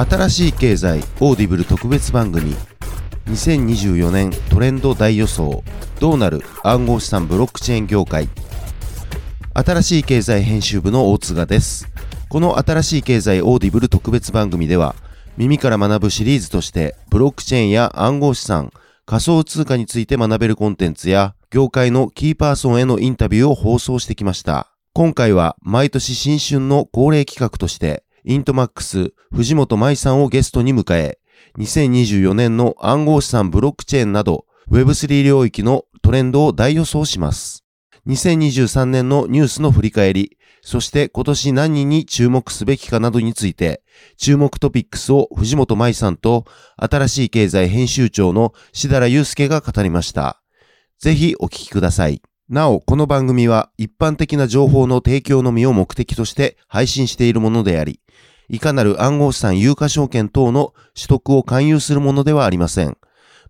あたらしい経済オーディブル特別番組2024年トレンド大予想どうなる暗号資産ブロックチェーン業界。あたらしい経済編集部の大津賀です。このあたらしい経済オーディブル特別番組では耳から学ぶシリーズとしてブロックチェーンや暗号資産仮想通貨について学べるコンテンツや業界のキーパーソンへのインタビューを放送してきました。今回は毎年新春の恒例企画として INTMAX 藤本真衣さんをゲストに迎え、2024年の暗号資産ブロックチェーンなど Web3 領域のトレンドを大予想します。2023年のニュースの振り返り、そして今年何人に注目すべきかなどについて、注目トピックスを藤本舞さんと新しい経済編集長の志田祐介が語りました。ぜひお聞きください。なお、この番組は一般的な情報の提供のみを目的として配信しているものであり、いかなる暗号資産有価証券等の取得を勧誘するものではありません。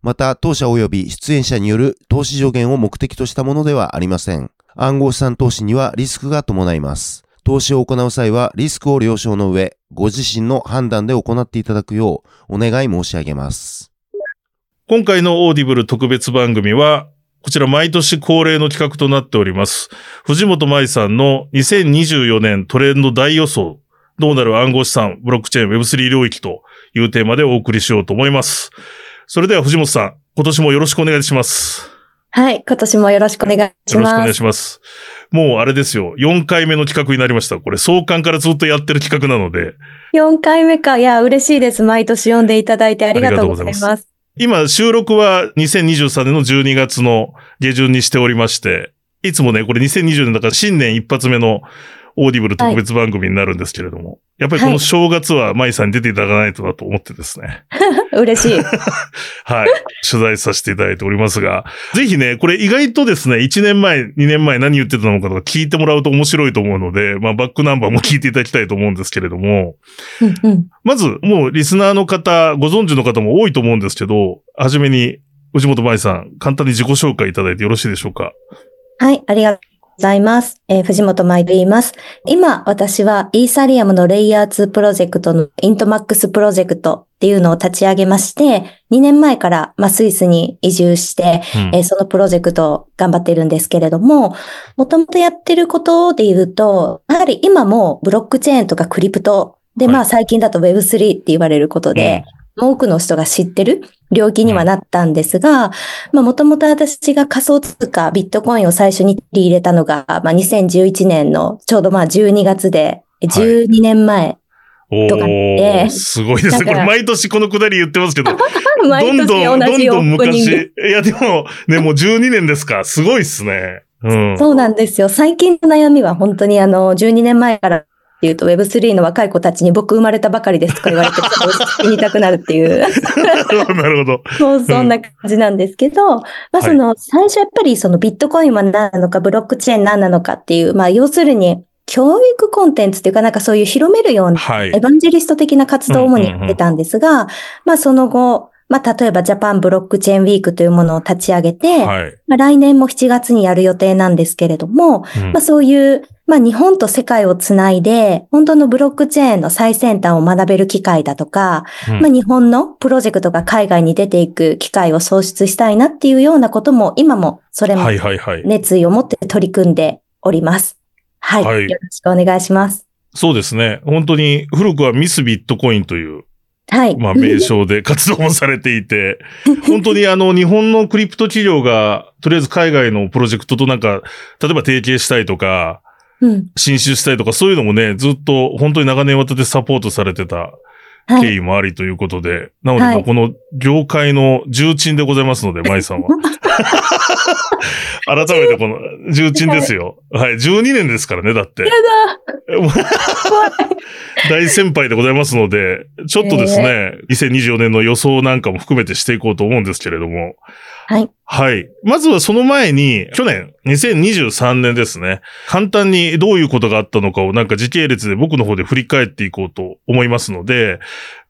また、当社及び出演者による投資助言を目的としたものではありません。暗号資産投資にはリスクが伴います。投資を行う際はリスクを了承の上、ご自身の判断で行っていただくようお願い申し上げます。今回のオーディブル特別番組は、こちら毎年恒例の企画となっております。藤本舞さんの2024年トレンド大予想どうなる暗号資産、ブロックチェーン、Web3 領域というテーマでお送りしようと思います。それでは藤本さん、今年もよろしくお願いします。はい、今年もよろしくお願いします。よろしくお願いします。もうあれですよ、4回目の企画になりました。これ、創刊からずっとやってる企画なので。4回目か。いや、嬉しいです。毎年読んでいただいてありがとうございます。ます今、収録は2023年の12月の下旬にしておりまして、いつもね、これ2020年だから新年一発目のオーディブル特別番組になるんですけれども、はい、やっぱりこの正月は真衣さんに出ていただかないとなと思ってですね。嬉しい。はい。取材させていただいておりますが、ぜひね、これ意外とですね、1年前、2年前何言ってたのかとか聞いてもらうと面白いと思うので、まあバックナンバーも聞いていただきたいと思うんですけれども、うんうん、まず、もうリスナーの方、ご存知の方も多いと思うんですけど、はじめに、藤本真衣さん、簡単に自己紹介いただいてよろしいでしょうか？はい、ありがございます。えー、藤本真衣と言います。今、私はイーサリアムのレイヤー2プロジェクトの INTMAX プロジェクトっていうのを立ち上げまして、2年前から、まあ、スイスに移住して、うん、えー、そのプロジェクトを頑張っているんですけれども、もともとやってることで言うと、やはり今もブロックチェーンとかクリプトで、はい、まあ最近だと Web3 って言われることで、うん多くの人が知ってる領域にはなったんですが、まあもともと私が仮想通貨ビットコインを最初に取り入れたのが、まあ2011年のちょうどまあ12月で、12年前とかで、すごいですね。これ毎年このくだり言ってますけど、どんどん、どんどん昔、いやでもね、もう12年ですか。すごいっすね。うん、そうなんですよ。最近の悩みは本当にあの、12年前からっていうと Web3 の若い子たちに僕生まれたばかりですとか言われて、言いたくなるっていう。なるほど。そう、そんな感じなんですけど、まあその、最初やっぱりそのビットコインは何なのか、ブロックチェーン何なのかっていう、まあ要するに、教育コンテンツっていうかなんかそういう広めるような、エヴァンジェリスト的な活動を主にやってたんですが、まあその後、まあ、例えばジャパンブロックチェーンウィークというものを立ち上げて、はい、まあ、来年も7月にやる予定なんですけれども、うん、まあ、そういう、まあ、日本と世界をつないで、本当のブロックチェーンの最先端を学べる機会だとか、うん、まあ、日本のプロジェクトが海外に出ていく機会を創出したいなっていうようなことも、今もそれも熱意を持って取り組んでおります。はい。はい、よろしくお願いします。そうですね。本当に古くはミスビットコインというはい。まあ、名称で活動もされていて、本当にあの、日本のクリプト企業が、とりあえず海外のプロジェクトとなんか、例えば提携したいとか、うん、進出したいとか、そういうのもね、ずっと本当に長年わたってサポートされてた経緯もありということで、はい、なので、この業界の重鎮でございますので、舞さんは。改めてこの重鎮ですよ。はい、12年ですからね、だって。やだ 大先輩でございますので、ちょっとですね、えー、2024年の予想なんかも含めてしていこうと思うんですけれども。はい。はい。まずはその前に、去年、2023年ですね。簡単にどういうことがあったのかをなんか時系列で僕の方で振り返っていこうと思いますので、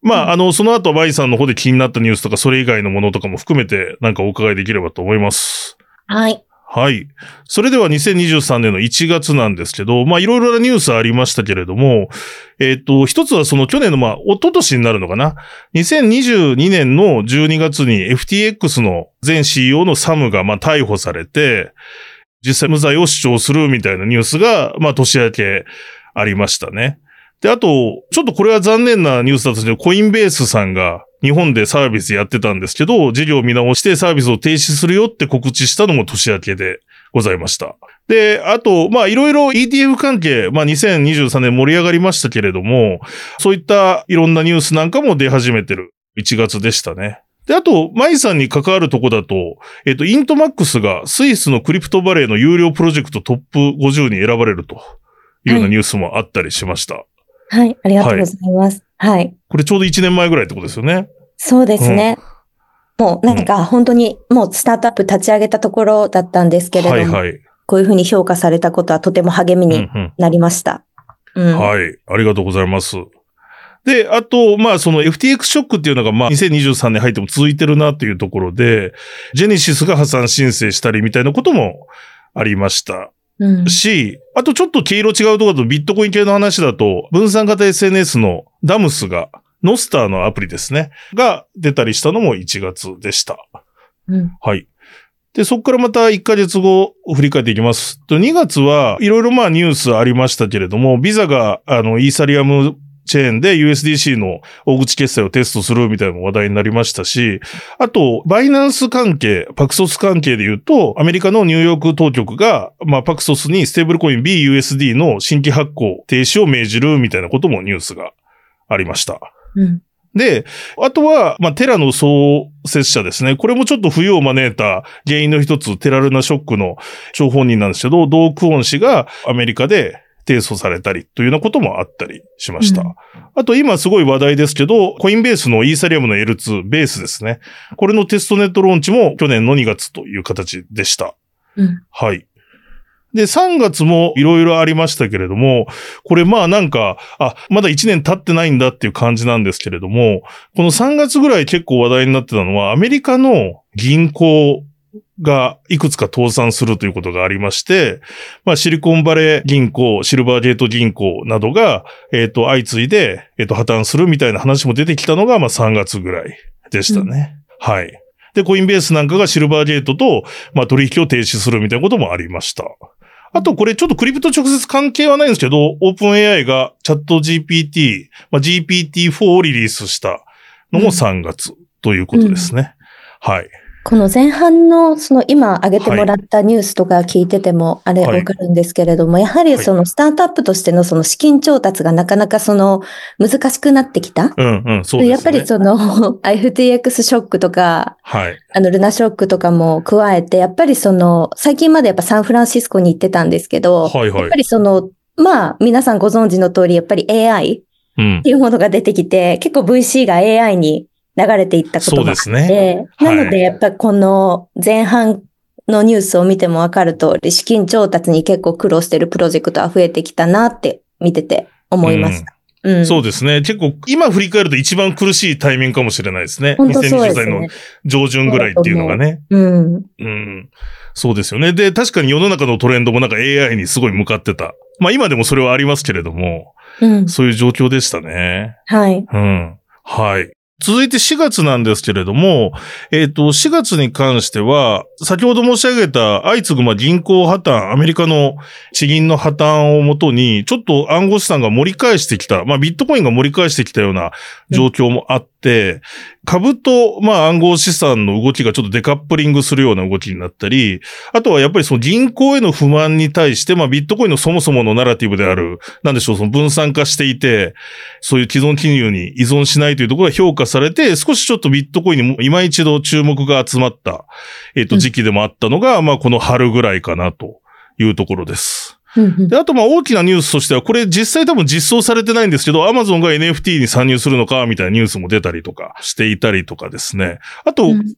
まあ、あの、その後、バイさんの方で気になったニュースとか、それ以外のものとかも含めて、なんかお伺いできればと思います。はい。はい。それでは2023年の1月なんですけど、まあいろいろなニュースありましたけれども、えっ、ー、と、一つはその去年のまあ、一昨年になるのかな？2022年の12月に FTX の前 CEO のサムがまあ逮捕されて、実際無罪を主張するみたいなニュースが、まあ年明けありましたね。で、あと、ちょっとこれは残念なニュースだったんですけど、コインベースさんが日本でサービスやってたんですけど、事業を見直してサービスを停止するよって告知したのも年明けでございました。で、あと、まいろいろ ETF 関係、まあ2023年盛り上がりましたけれども、そういったいろんなニュースなんかも出始めてる1月でしたね。で、あと、マイさんに関わるとこだと、えっ、と、イントマックスがスイスのクリプトバレーの有料プロジェクトトップ50に選ばれるというようなニュースもあったりしました。はいはい、ありがとうございます。はい。はい、これちょうど1年前ぐらいってことですよね。そうですね。うん、もうなんか本当にもうスタートアップ立ち上げたところだったんですけれども、はいはい、こういうふうに評価されたことはとても励みになりました。うん、うん、はい。ありがとうございます。で、あと、まあ、その FTX ショックっていうのが、まあ、2023年入っても続いてるなっていうところで、ジェネシスが破産申請したりみたいなこともありました。し、あとちょっと黄色違うところだとビットコイン系の話だと、分散型 SNS のダムスが、ノスターのアプリですね、が出たりしたのも1月でした。うん、はい。で、そこからまた1ヶ月後振り返っていきます。と2月はいろいろまあニュースありましたけれども、ビザがあのイーサリアムチェーンで USDC の大口決済をテストするみたいな話題になりましたし、あと、バイナンス関係、パクソス関係で言うと、アメリカのニューヨーク当局が、まあ、パクソスにステーブルコイン BUSD の新規発行停止を命じるみたいなこともニュースがありました。うんで、あとは、まあ、テラの創設者ですね。これもちょっと冬を招いた原因の一つ、テラルナショックの張本人なんですけど、ドークオン氏がアメリカで提訴されたりというようなこともあったりしました。うん、あと今すごい話題ですけど、コインベースのイーサリアムの L2 ベースですね。これのテストネットローンチも去年の2月という形でした。うん、はい。で、3月もいろいろありましたけれども、これまあなんか、あ、まだ1年経ってないんだっていう感じなんですけれども、この3月ぐらい結構話題になってたのは、アメリカの銀行がいくつか倒産するということがありまして、まあ、シリコンバレー銀行、シルバーゲート銀行などが、えっ、ー、と、相次いで、えっ、ー、と、破綻するみたいな話も出てきたのが、まあ、3月ぐらいでしたね。うん、はい。で、コインベースなんかがシルバーゲートと、まあ、取引を停止するみたいなこともありました。あと、これちょっとクリプト直接関係はないんですけど、オープン AI がチャット GPT、まあ、GPT-4 をリリースしたのも3月ということですね。うん、はい。この前半のその今挙げてもらったニュースとか聞いててもあれわかるんですけれども、やはりそのスタートアップとしてのその資金調達がなかなかその難しくなってきた。うんうん、そうですね。やっぱりその FTX ショックとか、はい。あのルナショックとかも加えて、やっぱりその最近までやっぱサンフランシスコに行ってたんですけど、はいはい。やっぱりその、まあ皆さんご存知の通りやっぱり AI っていうものが出てきて、うん、結構 VC が AI に流れていったことがあって、ねなのでやっぱこの前半のニュースを見てもわかる通り、資金調達に結構苦労してるプロジェクトは増えてきたなって見てて思いました。うんうん、そうですね。結構、今振り返ると一番苦しいタイミングかもしれないですね。本当そうですね2020歳の上旬ぐらいっていうのがね。うん。うん。そうですよね。で、確かに世の中のトレンドもなんか AI にすごい向かってた。まあ今でもそれはありますけれども、うん、そういう状況でしたね。はい。うん。はい。続いて4月なんですけれども、えっ、ー、と、4月に関しては、先ほど申し上げた相次ぐま銀行破綻、アメリカの地銀の破綻をもとに、ちょっと暗号資産が盛り返してきた、まあビットコインが盛り返してきたような状況もあっ、株と、まあ暗号資産の動きがちょっとデカップリングするような動きになったり、あとはやっぱりその銀行への不満に対して、まあビットコインのそもそものナラティブである、なんでしょう、その分散化していて、そういう既存金融に依存しないというところが評価されて、少しちょっとビットコインに今一度注目が集まった、えっ、ー、と、時期でもあったのが、うん、まあこの春ぐらいかなというところです。で、あと、ま、大きなニュースとしては、これ実際多分実装されてないんですけど、アマゾンが NFT に参入するのか、みたいなニュースも出たりとかしていたりとかですね。あと、うん、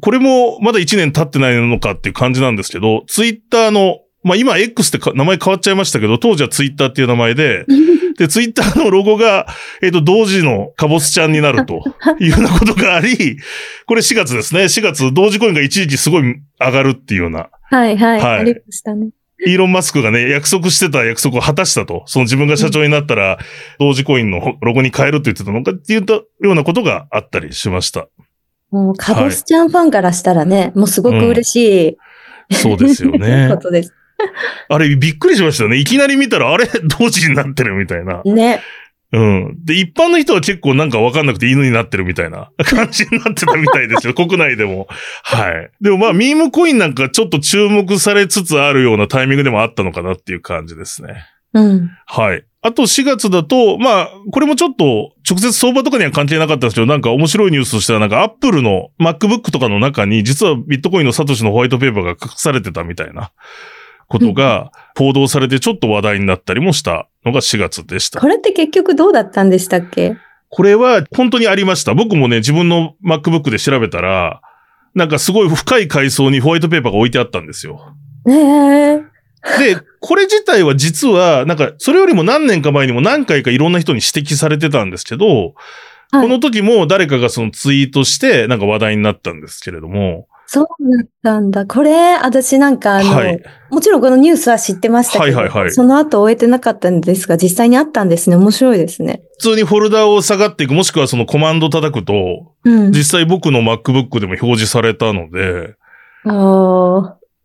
これもまだ1年経ってないのかっていう感じなんですけど、ツイッターのまあ今 X って名前変わっちゃいましたけど、当時はツイッターっていう名前で、で、ツイッターのロゴが、えっ、ー、と、同時のカボスちゃんになると いうようなことがあり、これ4月ですね。4月、同時コインが一時期すごい上がるっていうような。はいはい。はい、ありましたね。イーロン・マスクがね、約束してた約束を果たしたと。その自分が社長になったら、同時コインのロゴに変えるって言ってたのかっていうようなことがあったりしました。もう、カボスちゃんファンからしたらね、はい、もうすごく嬉しい、うん、そうですよね。ことです。あれ、びっくりしましたね。いきなり見たら、あれ、同時になってるみたいな。ね。うん。で、一般の人は結構なんかわかんなくて犬になってるみたいな 感じになってたみたいですよ。国内でも。はい。でもまあ、ミームコインなんかちょっと注目されつつあるようなタイミングでもあったのかなっていう感じですね。うん。はい。あと4月だと、まあ、これもちょっと直接相場とかには関係なかったんですけど、なんか面白いニュースとしては、なんかアップルの MacBook とかの中に、実はビットコインのサトシのホワイトペーパーが隠されてたみたいなことが報道されてちょっと話題になったりもしたのが4月でした。これって結局どうだったんでしたっけ？これは本当にありました。僕もね、自分の MacBook で調べたら、なんかすごい深い階層にホワイトペーパーが置いてあったんですよ。ええーで、これ自体は実は、なんか、それよりも何年か前にも何回かいろんな人に指摘されてたんですけど、はい、この時も誰かがそのツイートして、なんか話題になったんですけれども。そうだったんだ。これ、私なんかあの、はい、もちろんこのニュースは知ってましたけど、はいはいはい、その後終えてなかったんですが、実際にあったんですね。面白いですね。普通にフォルダを下がっていく、もしくはそのコマンド叩くと、うん、実際僕の MacBook でも表示されたので。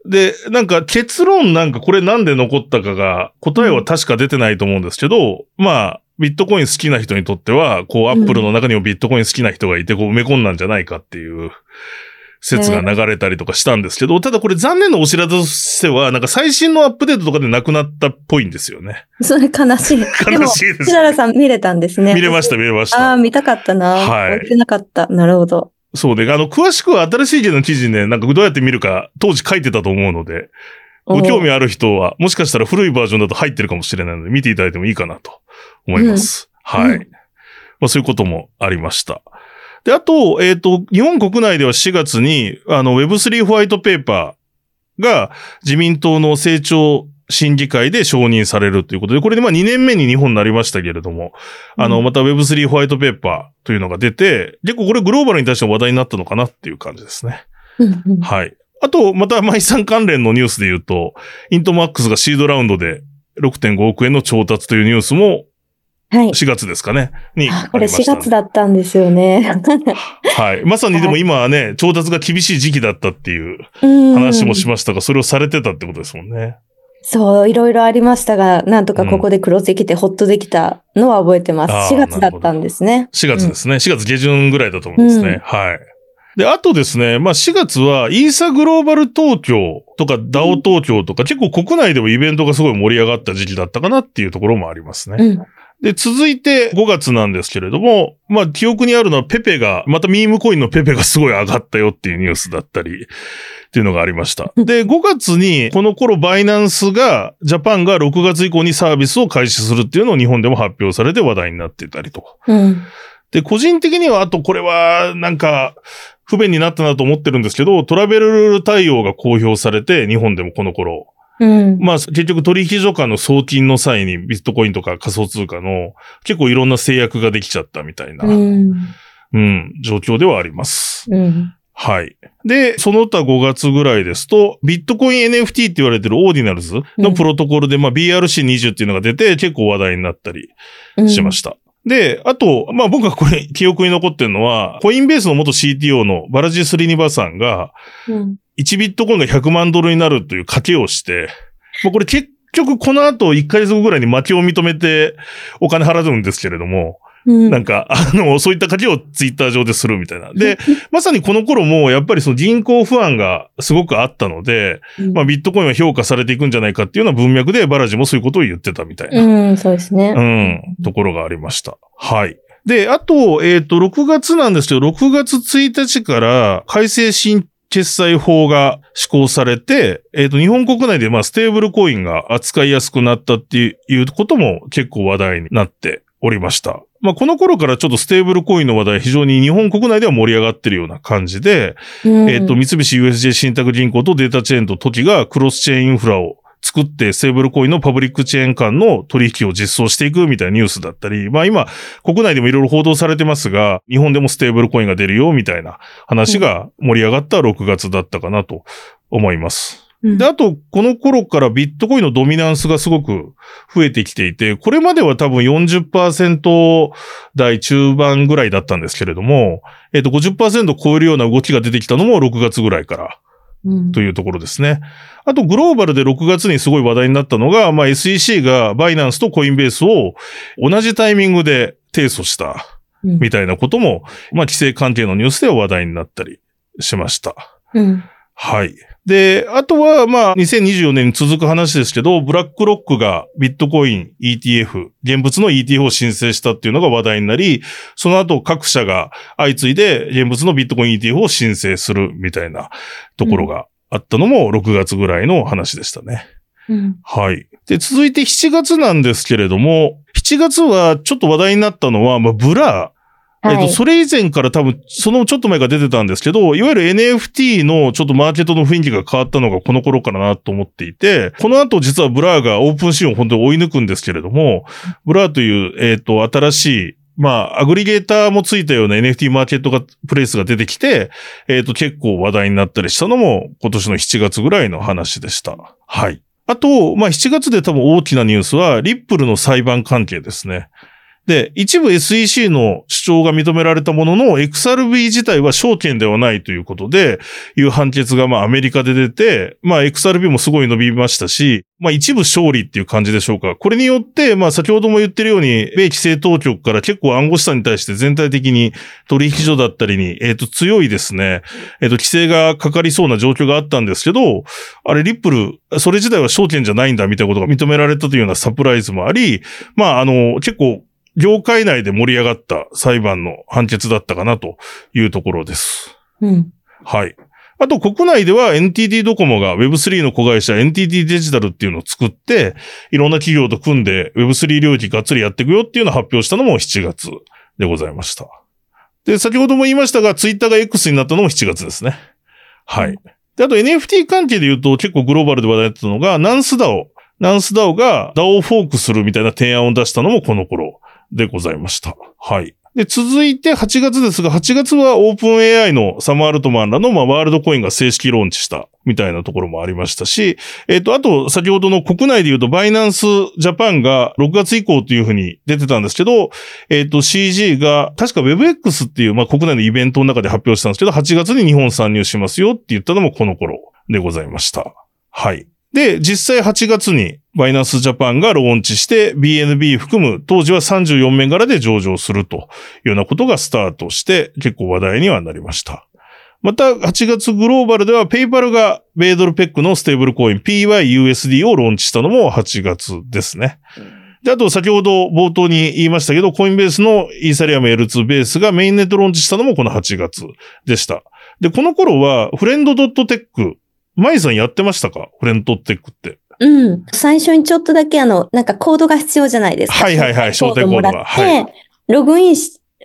で、なんか結論なんかこれなんで残ったかが答えは確か出てないと思うんですけど、うん、まあ、ビットコイン好きな人にとっては、こう、アップルの中にもビットコイン好きな人がいて、こう埋め込んだんじゃないかっていう説が流れたりとかしたんですけど、ただこれ残念なお知らせとしては、なんか最新のアップデートとかでなくなったっぽいんですよね。それ悲しい。悲しいです。ララさん見れたんですね。見れました、見れました。ああ、見たかったな。はい。見てなかった。なるほど。そうで、あの、詳しくは新しい記の記事ね、なんかどうやって見るか当時書いてたと思うので、ご興味ある人は、もしかしたら古いバージョンだと入ってるかもしれないので、見ていただいてもいいかなと思います。うん、はい、うん。まあそういうこともありました。で、あと、えっ、ー、と、日本国内では4月に、あの、Web3 ホワイトペーパーが自民党の成長審議会で承認されるということで、これでまあ2年目に日本になりましたけれども、うん、あの、また Web3 ホワイトペーパーというのが出て、結構これグローバルに対して話題になったのかなっていう感じですね。はい。あと、また、マイさん関連のニュースで言うと、イントマックスがシードラウンドで6.5億円の調達というニュースも、はい。4月ですかね。に、ね、これ4月だったんですよね。はい。まさにでも今はね、調達が厳しい時期だったっていう話もしましたが、それをされてたってことですもんね。そう、いろいろありましたが、なんとかここでクロスできてほっとできたのは覚えてます。うん、4月だったんですね。4月ですね。4月下旬ぐらいだと思うんですね。うん、はい。で、あとですね、まあ4月はイーサグローバル東京とか DAO 東京とか、結構国内でもイベントがすごい盛り上がった時期だったかなっていうところもありますね。うんで、続いて5月なんですけれども、まあ、記憶にあるのはペペが、またミームコインのペペがすごい上がったよっていうニュースだったり、っていうのがありました。で、5月に、この頃バイナンスが、ジャパンが6月以降にサービスを開始するっていうのを日本でも発表されて話題になってたりとか。うん、で、個人的には、あとこれは、なんか、不便になったなと思ってるんですけど、トラベルルール対応が公表されて、日本でもこの頃、うん、まあ結局取引所間の送金の際にビットコインとか仮想通貨の結構いろんな制約ができちゃったみたいな、うん、うん、状況ではあります。うん、はい。で、その他5月ぐらいですと、ビットコイン NFT って言われてるオーディナルズのプロトコルで、まあ BRC20 っていうのが出て結構話題になったりしました。で、あと、まあ僕がこれ記憶に残ってるのは、コインベースの元 CTO のバラジス・リニバさんが、1ビットコインが100万ドルになるという賭けをして、まあこれ結局この後1ヶ月後ぐらいに負けを認めてお金払うんですけれども、なんか、あの、そういった書きをツイッター上でするみたいな。で、まさにこの頃も、やっぱりその人口不安がすごくあったので、うん、まあビットコインは評価されていくんじゃないかっていうような文脈で、バラジもそういうことを言ってたみたいな。うん、そうですね。うん、ところがありました。はい。で、あと、えっ、ー、と、6月なんですけど、6月1日から改正新決済法が施行されて、えっ、ー、と、日本国内でまあステーブルコインが扱いやすくなったっていうことも結構話題になっておりました。まあ、この頃からちょっとステーブルコインの話題非常に日本国内では盛り上がってるような感じで、うん、えっ、と、三菱 USJ 信託銀行とデータチェーンとトキがクロスチェーンインフラを作ってステーブルコインのパブリックチェーン間の取引を実装していくみたいなニュースだったり、まあ今、国内でもいろいろ報道されてますが、日本でもステーブルコインが出るよみたいな話が盛り上がった6月だったかなと思います。で、あと、この頃からビットコインのドミナンスがすごく増えてきていて、これまでは多分40%台中盤ぐらいだったんですけれども、えっ、と、50%超えるような動きが出てきたのも6月ぐらいからというところですね。あと、グローバルで6月にすごい話題になったのが、まあ、SEC がバイナンスとコインベースを同じタイミングで提訴した、みたいなことも、まあ、規制関係のニュースでは話題になったりしました。うん、はい。で、あとは、まあ、2024年に続く話ですけど、ブラックロックがビットコイン ETF、現物の ETF を申請したっていうのが話題になり、その後各社が相次いで現物のビットコイン ETF を申請するみたいなところがあったのも6月ぐらいの話でしたね。うん、はい。で、続いて7月なんですけれども、7月はちょっと話題になったのは、まあ、ブラえっと、それ以前から多分、そのちょっと前が出てたんですけど、いわゆる NFT のちょっとマーケットの雰囲気が変わったのがこの頃からなと思っていて、この後実は Blur が OpenSea を本当に追い抜くんですけれども、 Blur という、えっ、と、新しい、まあ、アグリゲーターもついたような NFT マーケットが、プレイスが出てきて、えっ、と、結構話題になったりしたのも今年の7月ぐらいの話でした。はい。あと、まあ、7月で多分大きなニュースは、リップルの裁判関係ですね。で、一部 SEC の主張が認められたものの、XRB 自体は証券ではないということで、いう判決がまあアメリカで出て、まあ XRB もすごい伸びましたし、まあ一部勝利っていう感じでしょうか。これによって、まあ先ほども言ってるように、米規制当局から結構暗号資産に対して全体的に取引所だったりに、えっ、ー、と強いですね、えっ、ー、と規制がかかりそうな状況があったんですけど、あれリップル、それ自体は証券じゃないんだみたいなことが認められたというようなサプライズもあり、まああの、結構業界内で盛り上がった裁判の判決だったかなというところです。うん。はい。あと国内では NTT ドコモが Web3 の子会社 NTT デジタルっていうのを作って、いろんな企業と組んで Web3 領域がっつりやっていくよっていうのを発表したのも7月でございました。で、先ほども言いましたが、Twitter が X になったのも7月ですね。はい。で、あと NFT 関係で言うと結構グローバルで話題だったのが、ナンスダオ。ナンスダオが DAO をフォークするみたいな提案を出したのもこの頃。でございました。はい。で、続いて8月ですが、8月はオープン AI のサム・アルトマンらの、まあ、ワールドコインが正式ローンチしたみたいなところもありましたし、えっ、ー、と、あと、先ほどの国内で言うと、バイナンスジャパンが6月以降というふうに出てたんですけど、えっ、ー、と、CG が、確か WebX っていう、まあ、国内のイベントの中で発表したんですけど、8月に日本参入しますよって言ったのもこの頃でございました。はい。で、実際8月にバイナンスジャパンがローンチして BNB 含む当時は34面柄で上場するというようなことがスタートして結構話題にはなりました。また8月グローバルではペイパルが米ドルペックのステーブルコイン PYUSD をローンチしたのも8月ですね。で、あと先ほど冒頭に言いましたけど、コインベースのイーサリアム L2 ベースがメインネットローンチしたのもこの8月でした。で、この頃はフレンドドットテックマイさんやってましたか？フレントテックって。うん。最初にちょっとだけあの、なんかコードが必要じゃないですか。はいはいはい、招待コードが。はい。ログイン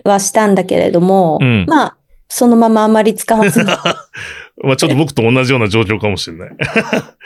はしたんだけれども、うん、まあ、そのままあまり使わずに。まあちょっと僕と同じような状況かもしれない。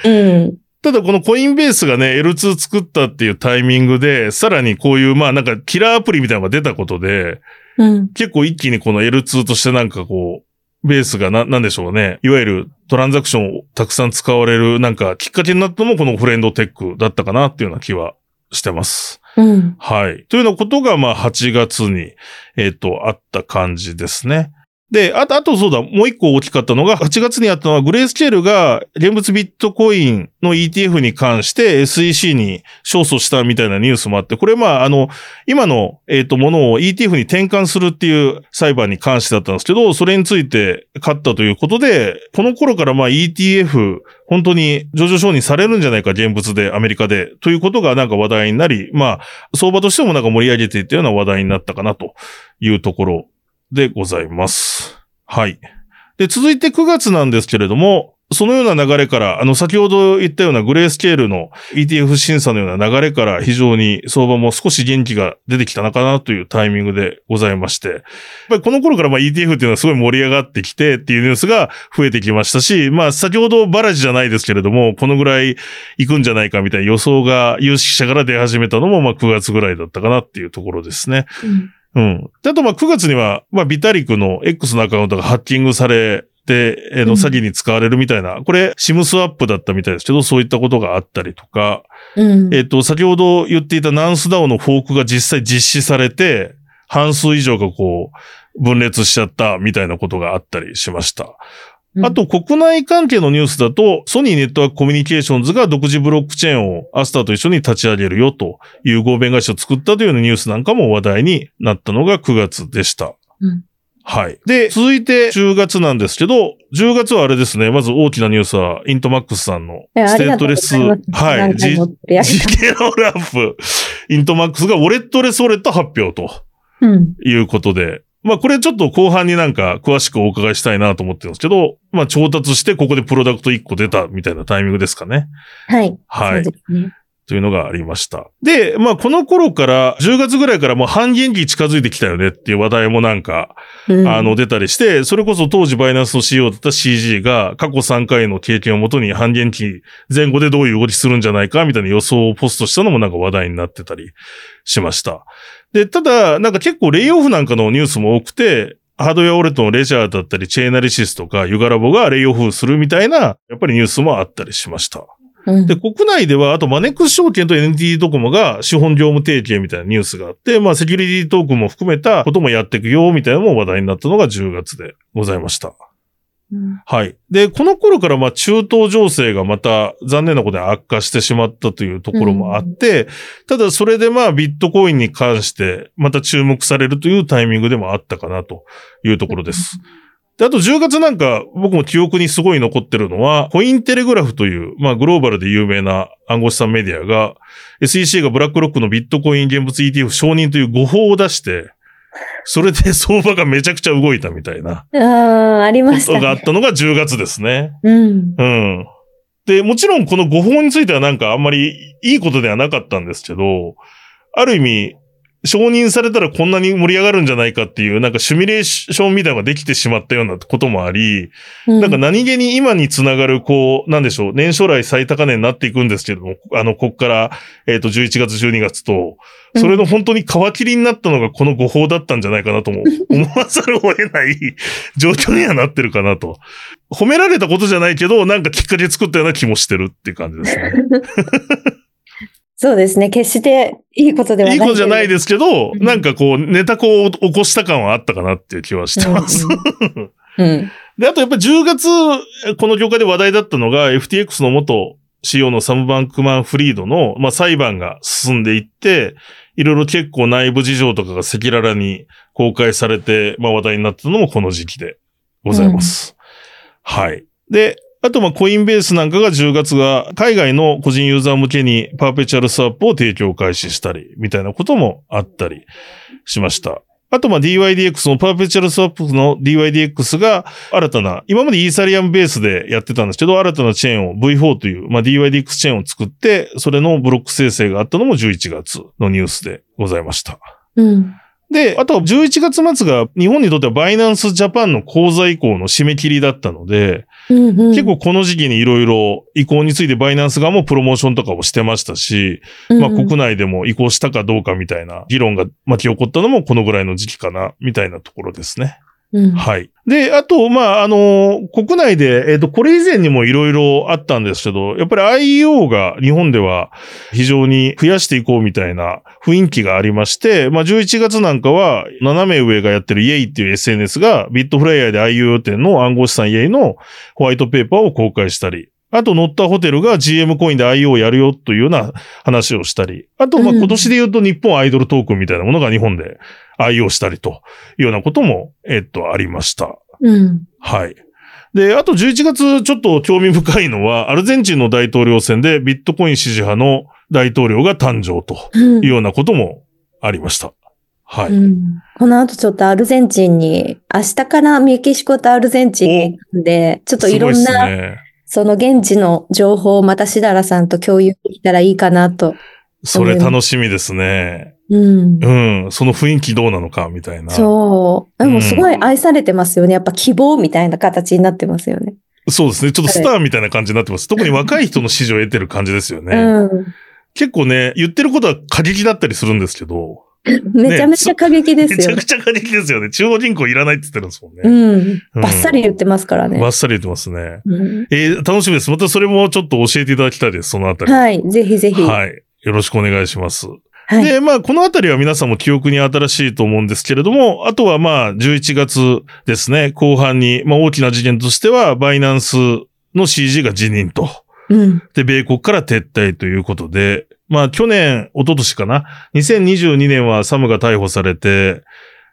うん。ただこのコインベースがね、L2 作ったっていうタイミングで、さらにこういう、まあなんかキラーアプリみたいなのが出たことで、うん、結構一気にこの L2 としてなんかこう、ベースがな、なんでしょうね。いわゆるトランザクションをたくさん使われる、なんかきっかけになったのもこのフレンドテックだったかなっていうような気はしてます。うん。はい。というようなことが、まあ、8月に、えっ、ー、と、あった感じですね。で、あと、あとそうだ、もう一個大きかったのが、8月にあったのは、グレースケールが現物ビットコインの ETF に関して SEC に勝訴したみたいなニュースもあって、これまあ、あの、今の、えっ、ー、と、ものを ETF に転換するっていう裁判に関してだったんですけど、それについて勝ったということで、この頃からまあ ETF、本当に上場承認されるんじゃないか、現物で、アメリカで、ということがなんか話題になり、まあ、相場としてもなんか盛り上げていったような話題になったかなというところでございます。はい。で、続いて9月なんですけれども、そのような流れから、あの、先ほど言ったようなグレースケールの ETF 審査のような流れから非常に相場も少し元気が出てきたのかなというタイミングでございまして、やっぱりこの頃からまあ ETF っていうのはすごい盛り上がってきてっていうニュースが増えてきましたし、まあ先ほどバラジじゃないですけれども、このぐらい行くんじゃないかみたいな予想が有識者から出始めたのもまあ9月ぐらいだったかなっていうところですね。うんうん。で、あとまあ9月には、まあビタリクの X のアカウントがハッキングされ、で、えの、詐欺に使われるみたいな、これ、シムスワップだったみたいですけど、そういったことがあったりとか、うん、えっ、と、先ほど言っていたナンスダオのフォークが実際実施されて、半数以上がこう、分裂しちゃったみたいなことがあったりしました。あと、国内関係のニュースだと、ソニーネットワークコミュニケーションズが独自ブロックチェーンを Astar と一緒に立ち上げるよという合弁会社を作ったというようなニュースなんかも話題になったのが9月でした。うん。はい。で、続いて10月なんですけど、10月はあれですね、まず大きなニュースは、 INTMAX さんのステートレス、はい、G、 ZK ロールアップ、イントマックスがウォレットレスウォレット発表と、いうことで、うん、まあこれちょっと後半になんか詳しくお伺いしたいなと思ってるんですけど、まあ調達してここでプロダクト1個出たみたいなタイミングですかね。はい。はい。ね、というのがありました。で、まあこの頃から、10月ぐらいからもう半減期近づいてきたよねっていう話題もなんか、うん、あの出たりして、それこそ当時バイナンスの CEO だった CG が過去3回の経験をもとに半減期前後でどういう動きするんじゃないかみたいな予想をポストしたのもなんか話題になってたりしました。で、ただ、なんか結構レイオフなんかのニュースも多くて、ハードウェアオレットのレジャーだったり、チェーナリシスとか、ユガラボがレイオフするみたいな、やっぱりニュースもあったりしました。で、国内では、あとマネックス証券と NTT ドコモが資本業務提携みたいなニュースがあって、まあセキュリティトークンも含めたこともやっていくよ、みたいなのも話題になったのが10月でございました。うん、はい。で、この頃からまあ中東情勢がまた残念なことに悪化してしまったというところもあって、うん、ただそれでまあビットコインに関してまた注目されるというタイミングでもあったかなというところです。うんで、あと10月なんか僕も記憶にすごい残ってるのは、コインテレグラフという、まあグローバルで有名な暗号資産メディアが、SEC がブラックロックのビットコイン現物 ETF 承認という誤報を出して、それで 相場がめちゃくちゃ動いたみたいな。ああ、ありました、ね。ことがあったのが10月ですね。うん。うん。で、もちろんこの誤報についてはなんかあんまりいいことではなかったんですけど、ある意味、承認されたらこんなに盛り上がるんじゃないかっていう、なんかシミュレーションみたいなのができてしまったようなこともあり、うん、なんか何気に今につながる、こう、なんでしょう、年初来最高値になっていくんですけども、あの、こっから、えっ、ー、と、11月、12月と、それの本当に皮切りになったのがこの誤報だったんじゃないかなとも 思わざるを得ない状況にはなってるかなと。褒められたことじゃないけど、なんかきっかけ作ったような気もしてるっていう感じですね。そうですね。決していいことではない。いいことじゃないですけど、うん、なんかこう、ネタこう起こした感はあったかなっていう気はしてます。うん、で、あとやっぱり10月、この業界で話題だったのが、FTX の元 CEO のサム・バンクマン・フリードの、まあ、裁判が進んでいって、いろいろ結構内部事情とかが赤裸々に公開されて、まあ、話題になったのもこの時期でございます。うん、はい。で、あと、ま、コインベースなんかが10月が海外の個人ユーザー向けにパーペチュアルスワップを提供開始したり、みたいなこともあったりしました。あと、ま、DYDX のパーペチュアルスワップの DYDX が新たな、今までイーサリアムベースでやってたんですけど、新たなチェーンを V4 という、まあ、DYDX チェーンを作って、それのブロック生成があったのも11月のニュースでございました。うん。で、あと11月末が日本にとってはバイナンスジャパンの口座移行の締め切りだったので、うんうん、結構この時期にいろいろ移行についてバイナンス側もプロモーションとかをしてましたし、うんうん、まあ国内でも移行したかどうかみたいな議論が巻き起こったのもこのぐらいの時期かな、みたいなところですね。はい。で、あと、まあ、あの、国内で、えっ、ー、と、これ以前にもいろいろあったんですけど、やっぱり IEO が日本では非常に増やしていこうみたいな雰囲気がありまして、まあ、11月なんかは、斜め上がやってるイエイっていう SNS が、ビットフライヤーで IEO 店の暗号資産イエイのホワイトペーパーを公開したり、あと、乗ったホテルが GM コインで IO をやるよというような話をしたり、あと、ま、今年で言うと日本アイドルトークンみたいなものが日本で愛用したりというようなことも、えっと、ありました。うん。はい。で、あと11月ちょっと興味深いのは、アルゼンチンの大統領選でビットコイン支持派の大統領が誕生というようなこともありました。はい、うん。この後ちょっとアルゼンチンに、明日からメキシコとアルゼンチンに行くんで、ちょっといろんなその現地の情報をまたしだらさんと共有できたらいいかなと。それ楽しみですね。うん。うん。その雰囲気どうなのか、みたいな。そう。でもすごい愛されてますよね。やっぱ希望みたいな形になってますよね。そうですね。ちょっとスターみたいな感じになってます。特に若い人の支持を得てる感じですよね。うん。結構ね、言ってることは過激だったりするんですけど。めちゃめちゃ過激ですよ、ね、めちゃくちゃ過激ですよね。中央銀行いらないって言ってるんですもんね。うん。バッサリ言ってますからね。バッサリ言ってますね。うん、えー、楽しみです。またそれもちょっと教えていただきたいです。そのあたり。はい。ぜひぜひ。はい。よろしくお願いします。はい、で、まあ、このあたりは皆さんも記憶に新しいと思うんですけれども、あとはまあ、11月ですね、後半に、まあ、大きな事件としては、バイナンスの CG が辞任と。うん、で、米国から撤退ということで、まあ去年、一昨年かな。2022年はサムが逮捕されて、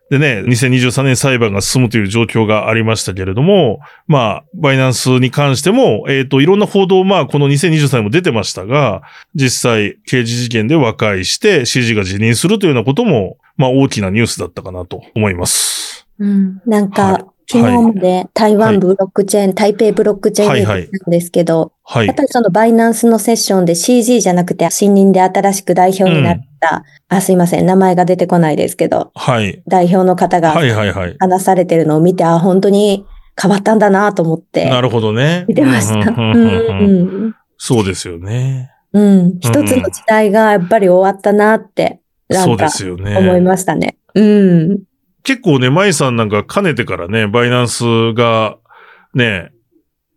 でね、2023年裁判が進むという状況がありましたけれども、まあ、バイナンスに関しても、えっ、ー、と、いろんな報道、まあ、この2023年も出てましたが、実際、刑事事件で和解して、指示が辞任するというようなことも、まあ、大きなニュースだったかなと思います。うん。なんか、はい昨日まで台湾ブロックチェーン、はい、台北ブロックチェーンなんですけど、はい、やっぱりそのバイナンスのセッションで CG じゃなくて、新任で新しく代表になった、うん、あ、すいません、名前が出てこないですけど、はい、代表の方が話されてるのを見て、あ、本当に変わったんだなと思って。なるほどね。見てました。そうですよね。うん。一つの時代がやっぱり終わったなって、なんか思いましたね。うん。結構ね、舞さんなんかかねてからね、バイナンスが、ね、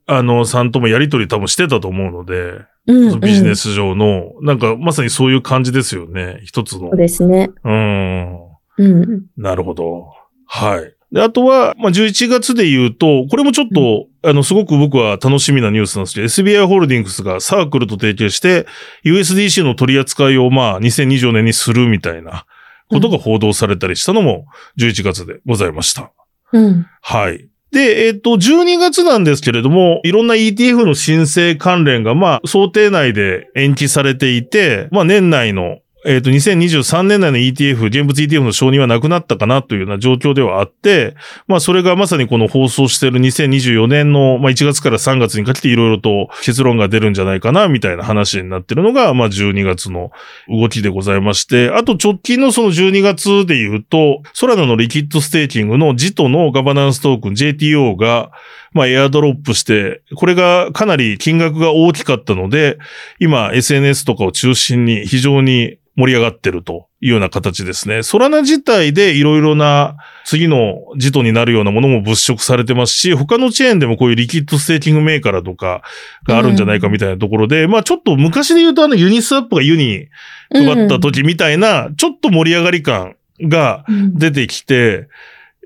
あの、さんともやりとり多分してたと思うので、うんうん、ビジネス上の、なんかまさにそういう感じですよね。一つの。そうですね。うん。うん。なるほど。はい。で、あとは、まあ、11月で言うと、これもちょっと、うん、あの、すごく僕は楽しみなニュースなんですけど、SBI ホールディングスがサークルと提携して、USDC の取り扱いをまあ、2024年にするみたいなことが報道されたりしたのも11月でございました。うん。はい。で、えっ、と、12月なんですけれども、いろんな ETF の申請関連が、まあ、想定内で延期されていて、まあ、年内のえっ、ー、と、2023年内の ETF、現物 ETF の承認はなくなったかなというような状況ではあって、まあ、それがまさにこの放送している2024年の、まあ、1月から3月にかけていろいろと結論が出るんじゃないかな、みたいな話になってるのが、まあ、12月の動きでございまして、あと直近のその12月で言うと、ソラナのリキッドステーキングのジトのガバナンストークン JTO が、まあ、エアドロップして、これがかなり金額が大きかったので、今 SNS とかを中心に非常に盛り上がってるというような形ですね。ソラナ自体でいろいろな次のジトになるようなものも物色されてますし、他のチェーンでもこういうリキッドステーキングメーカーとかがあるんじゃないかみたいなところで、うん、まあちょっと昔で言うとあのユニスワップがユニ配った時みたいな、ちょっと盛り上がり感が出てきて、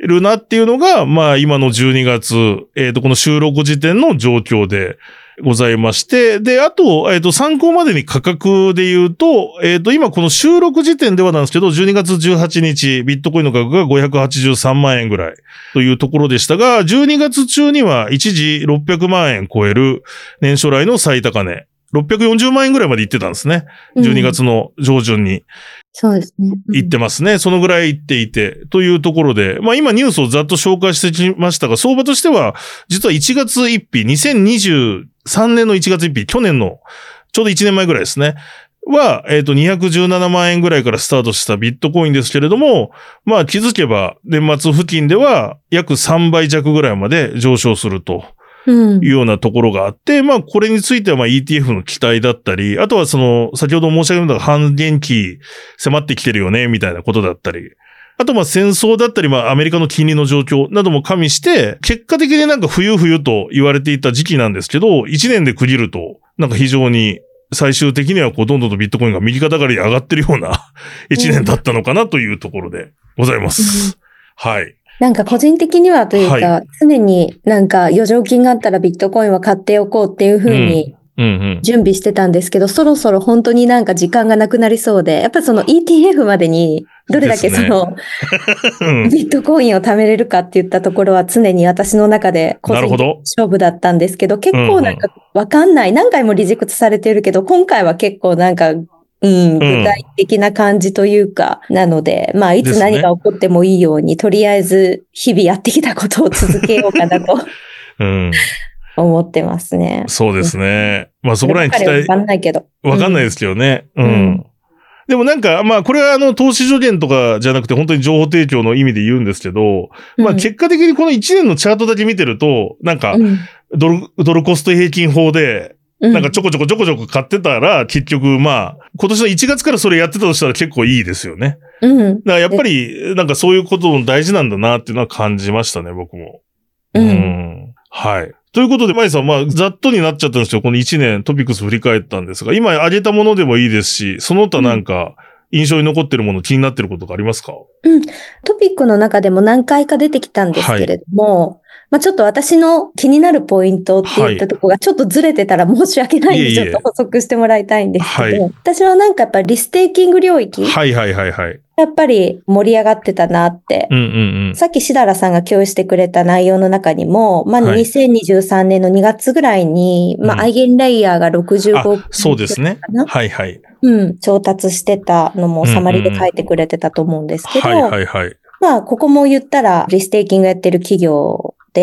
るなっていうのが、まあ今の12月、えっ、ー、と、この収録時点の状況で、ございまして、で、あと、えっ、ー、と、参考までに価格で言うと、えっ、ー、と、今この収録時点ではなんですけど、12月18日、ビットコインの価格が583万円ぐらいというところでしたが、12月中には一時600万円超える年初来の最高値。640万円ぐらいまで行ってたんですね。12月の上旬に。そうですね。言ってますね。そのぐらい言っていて、というところで、まあ今ニュースをざっと紹介してきましたが、相場としては、実は1月1日、2023年の1月1日、去年のちょうど1年前ぐらいですね。は、えっ、ー、と、217万円ぐらいからスタートしたビットコインですけれども、まあ気づけば、年末付近では約3倍弱ぐらいまで上昇すると。いうようなところがあって、まあ、これについては、まあ、ETF の期待だったり、あとはその、先ほど申し上げた半減期迫ってきてるよね、みたいなことだったり、あと、ま、戦争だったり、まあ、アメリカの金利の状況なども加味して、結果的になんか冬冬と言われていた時期なんですけど、1年で区切ると、なんか非常に最終的にはこう、どんどんとビットコインが右肩上がりに上がってるような1年だったのかなというところでございます。はい。なんか個人的にはというか、はい、常になんか余剰金があったらビットコインは買っておこうっていうふうに準備してたんですけど、そろそろ本当になんか時間がなくなりそうで、やっぱその ETF までにどれだけその、ビットコインを貯めれるかっていったところは常に私の中で個人勝負だったんですけど、結構なんかわかんない。何回もリジクトされてるけど、今回は結構なんかうん、具体的な感じというか、なので、まあ、いつ何が起こってもいいように、ね、とりあえず日々やってきたことを続けようかなと。うん。思ってますね。そうですね。まあそこら辺期待。わかんないけど。わかんないですけどね。うん。うん、でもなんか、まあこれはあの投資助言とかじゃなくて本当に情報提供の意味で言うんですけど、うん、まあ結果的にこの1年のチャートだけ見てると、なんか、ドル、ドルコスト平均法で、なんかちょこちょこちょこちょこ買ってたら、結局まあ、今年の1月からそれやってたとしたら結構いいですよね。うん。だからやっぱり、なんかそういうことも大事なんだなっていうのは感じましたね、僕も。うん。うん、はい。ということで、まいさん、まあ、ざっとになっちゃったんですよ。この1年トピックス振り返ったんですが、今挙げたものでもいいですし、その他なんか、印象に残ってるもの、気になってることがありますか？うん。トピックの中でも何回か出てきたんですけれども、はいまあ、ちょっと私の気になるポイントって言ったところがちょっとずれてたら申し訳ないんで、ちょっと補足してもらいたいんですけど、はい、私はなんかやっぱりリステーキング領域。はいはいはいはい。やっぱり盛り上がってたなって。うんうんうん、さっきしだらさんが共有してくれた内容の中にも、まあ、2023年の2月ぐらいに、はい、まあ、アイゲンレイヤーが65億、そうですね。はいはい。うん、調達してたのもサマリで書いてくれてたと思うんですけど、はいはいはい。まあ、ここも言ったら、リステーキングやってる企業、う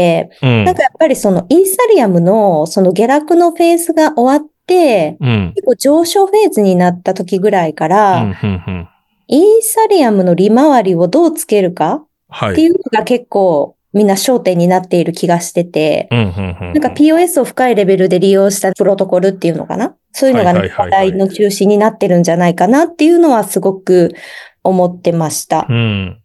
ん、なんかやっぱりそのイーサリアムのその下落のフェーズが終わって、うん、結構上昇フェーズになった時ぐらいから、うんうんうん、イーサリアムの利回りをどうつけるかっていうのが結構みんな焦点になっている気がしてて、なんか POS を深いレベルで利用したプロトコルっていうのかな？そういうのが、ね、話題の中心になってるんじゃないかなっていうのはすごく思ってました。うん、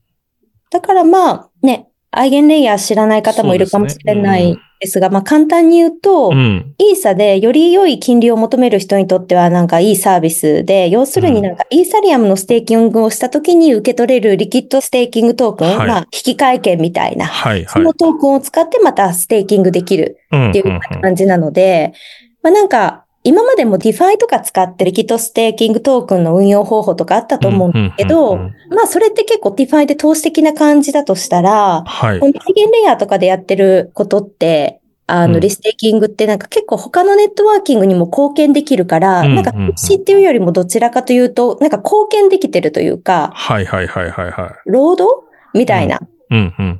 だからまあね、 EigenLayer 知らない方もいるかもしれないですが、すねうん、まあ簡単に言うと、うん、イーサでより良い金利を求める人にとってはなんかいいサービスで、要するになんかイーサリアムのステーキングをした時に受け取れるリキッドステーキングトークン、はい、まあ引換券みたいな、はいはい、そのトークンを使ってまたステーキングできるっていう感じなので、まあなんか今までも DeFi とか使ってリキッドステーキングトークンの運用方法とかあったと思うんですけど、まあそれって結構 DeFi で投資的な感じだとしたら、はい。この再現レイヤーとかでやってることって、あの、リステーキングってなんか結構他のネットワーキングにも貢献できるから、なんか投資っていうよりもどちらかというと、なんか貢献できてるというか、はいはいはいはいはい。労働みたいな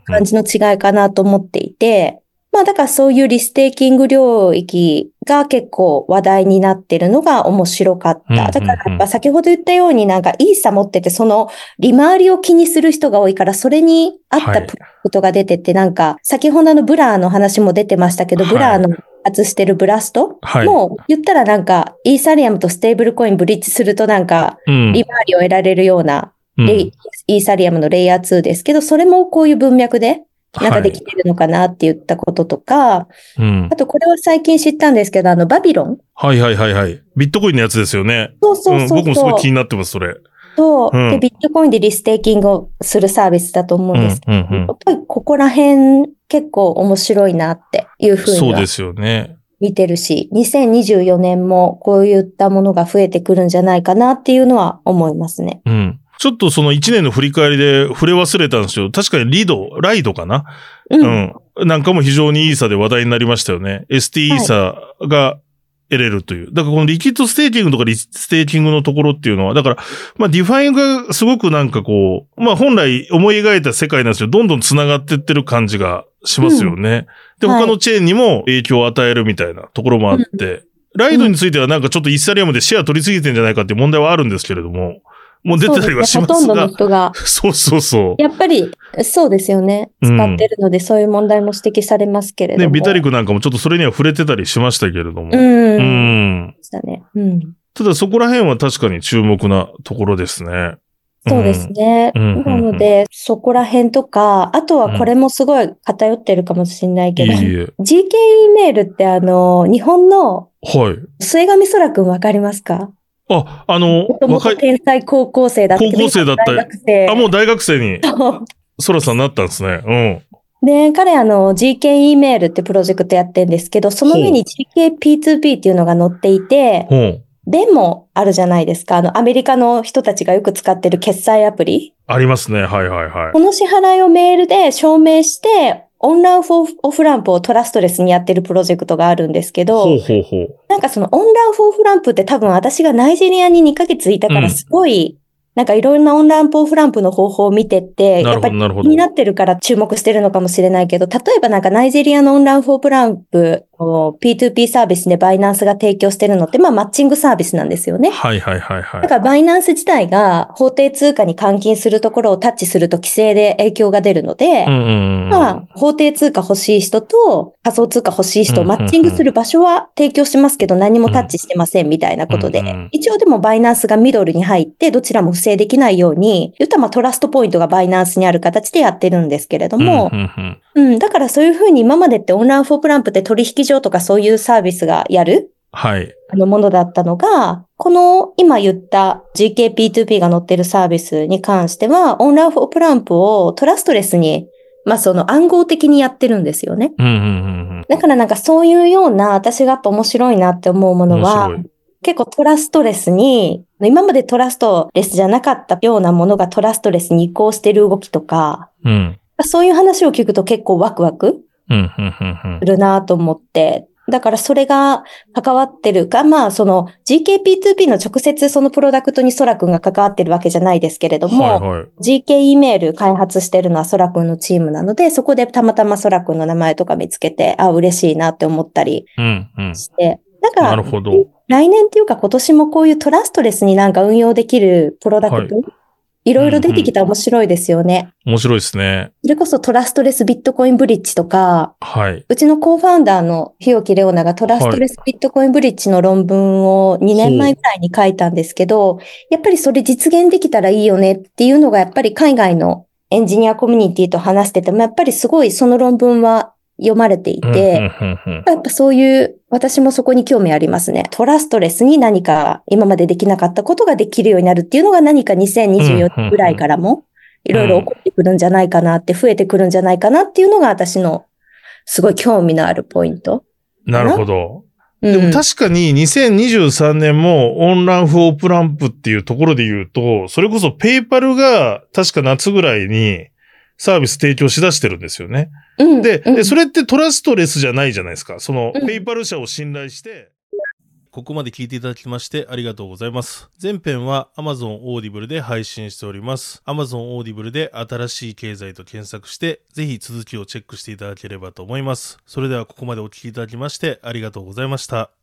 感じの違いかなと思っていて、まあだからそういうリステーキング領域が結構話題になってるのが面白かった。だからやっぱ先ほど言ったようになんかイーサ持っててその利回りを気にする人が多いからそれに合ったプロトが出てて、なんか先ほどの Blur の話も出てましたけど、 Blur の発してる Blast も言ったらなんかイーサリアムとステーブルコインブリッジするとなんか利回りを得られるような、イーサリアムのレイヤー2ですけど、それもこういう文脈でなんかできてるのかなって言ったこととか、はいうん、あとこれは最近知ったんですけど、あの、バビロンはいはいはいはい。ビットコインのやつですよね。そうそうそう、うん、僕もすごい気になってます、それ。そう、うん、で、ビットコインでリステーキングをするサービスだと思うんですけど、うんうんうん、やっぱりここら辺結構面白いなっていうふうにそうですよね。見てるし、2024年もこういったものが増えてくるんじゃないかなっていうのは思いますね。うん。ちょっとその1年の振り返りで触れ忘れたんですけど、確かにリード、ライドかな、うん、うん。なんかも非常にいい差で話題になりましたよね。ST イーサが得れるという。だからこのリキッドステーキングとかリステーキングのところっていうのは、だから、まあディファインがすごくなんかこう、まあ本来思い描いた世界なんですけど、どんどん繋がってってる感じがしますよね。うん、で、他のチェーンにも影響を与えるみたいなところもあって、うん、ライドについてはなんかちょっとイーサリアムでシェア取りすぎてんじゃないかっていう問題はあるんですけれども、もう出てたりはしますが。ほとんどの人が。そうそうそう。やっぱり、そうですよね。使ってるので、そういう問題も指摘されますけれども。ね、ビタリクなんかもちょっとそれには触れてたりしましたけれども。うん。うん。したね。うん。ただそこら辺は確かに注目なところですね。そうですね。うん、なので、そこら辺とか、あとはこれもすごい偏ってるかもしれないけど、うん、いい GKE メールってあの、日本の、はい。末上空くんわかりますか？あ、あの、若い。天才高校生だった。高校生だった。あ、もう大学生に。ソラさんなったんですね。うん。で、彼あの GKE メールってプロジェクトやってるんですけど、その上に GKP2P っていうのが載っていて、でもあるじゃないですか。あの、アメリカの人たちがよく使ってる決済アプリ。ありますね。はいはいはい。この支払いをメールで証明して、オンランフォーオフランプをトラストレスにやってるプロジェクトがあるんですけど、ほうほうほうなんかそのオンランフォーオフランプって多分私がナイジェリアに2ヶ月いたからすごい、なんかいろんなオンランプオフランプの方法を見てって、やっぱり気になってるから注目してるのかもしれないけど、例えばなんかナイジェリアのオンランフォープランプ P2P サービスでバイナンスが提供してるのって、まあ、マッチングサービスなんですよね。はいはいはいはい。だから、バイナンス自体が法定通貨に換金するところをタッチすると規制で影響が出るので、まあ、法定通貨欲しい人と仮想通貨欲しい人をマッチングする場所は提供しますけど、何もタッチしてませんみたいなことで、一応でもバイナンスがミドルに入って、どちらも不正できないように、言ったらまあトラストポイントがバイナンスにある形でやってるんですけれども、うん、だからそういうふうに今までってオンラインフォープランプって取引所とかそういうサービスがやるはい。あのものだったのが、この今言った GKP2P が載ってるサービスに関しては、オンラフォープランプをトラストレスに、まあその暗号的にやってるんですよね。うんうんうん、だからなんかそういうような私がやっぱ面白いなって思うものは、結構トラストレスに、今までトラストレスじゃなかったようなものがトラストレスに移行してる動きとか、うん、そういう話を聞くと結構ワクワクするなと思って、だからそれが関わってるか、まあその GKP2P の直接そのプロダクトにソラ君が関わってるわけじゃないですけれども、はいはい、GKE メール開発してるのはソラ君のチームなので、そこでたまたまソラ君の名前とか見つけて、あ、嬉しいなって思ったりして、うん。うん、だから、なるほど。来年っていうか今年もこういうトラストレスになんか運用できるプロダクト、はいいろいろ出てきたら面白いですよね、うんうん。面白いですね。それこそトラストレスビットコインブリッジとか、はい。うちのコーファウンダーの日置レオナがトラストレスビットコインブリッジの論文を2年前ぐらいに書いたんですけど、やっぱりそれ実現できたらいいよねっていうのがやっぱり海外のエンジニアコミュニティと話してても、やっぱりすごいその論文は読まれていて、やっぱそういう、私もそこに興味ありますね。トラストレスに何か今までできなかったことができるようになるっていうのが何か2024年ぐらいからもいろいろ起こってくるんじゃないかなって、増えてくるんじゃないかなっていうのが私のすごい興味のあるポイント。なるほど。でも確かに2023年もオンランフオープランプっていうところで言うと、それこそペイパルが確か夏ぐらいにサービス提供しだしてるんですよね。うん、で、うん、それってトラストレスじゃないじゃないですか。その、ペイパル社を信頼して、ここまで聞いていただきましてありがとうございます。前編は Amazon Audible で配信しております。Amazon Audible で新しい経済と検索して、ぜひ続きをチェックしていただければと思います。それではここまでお聞きいただきましてありがとうございました。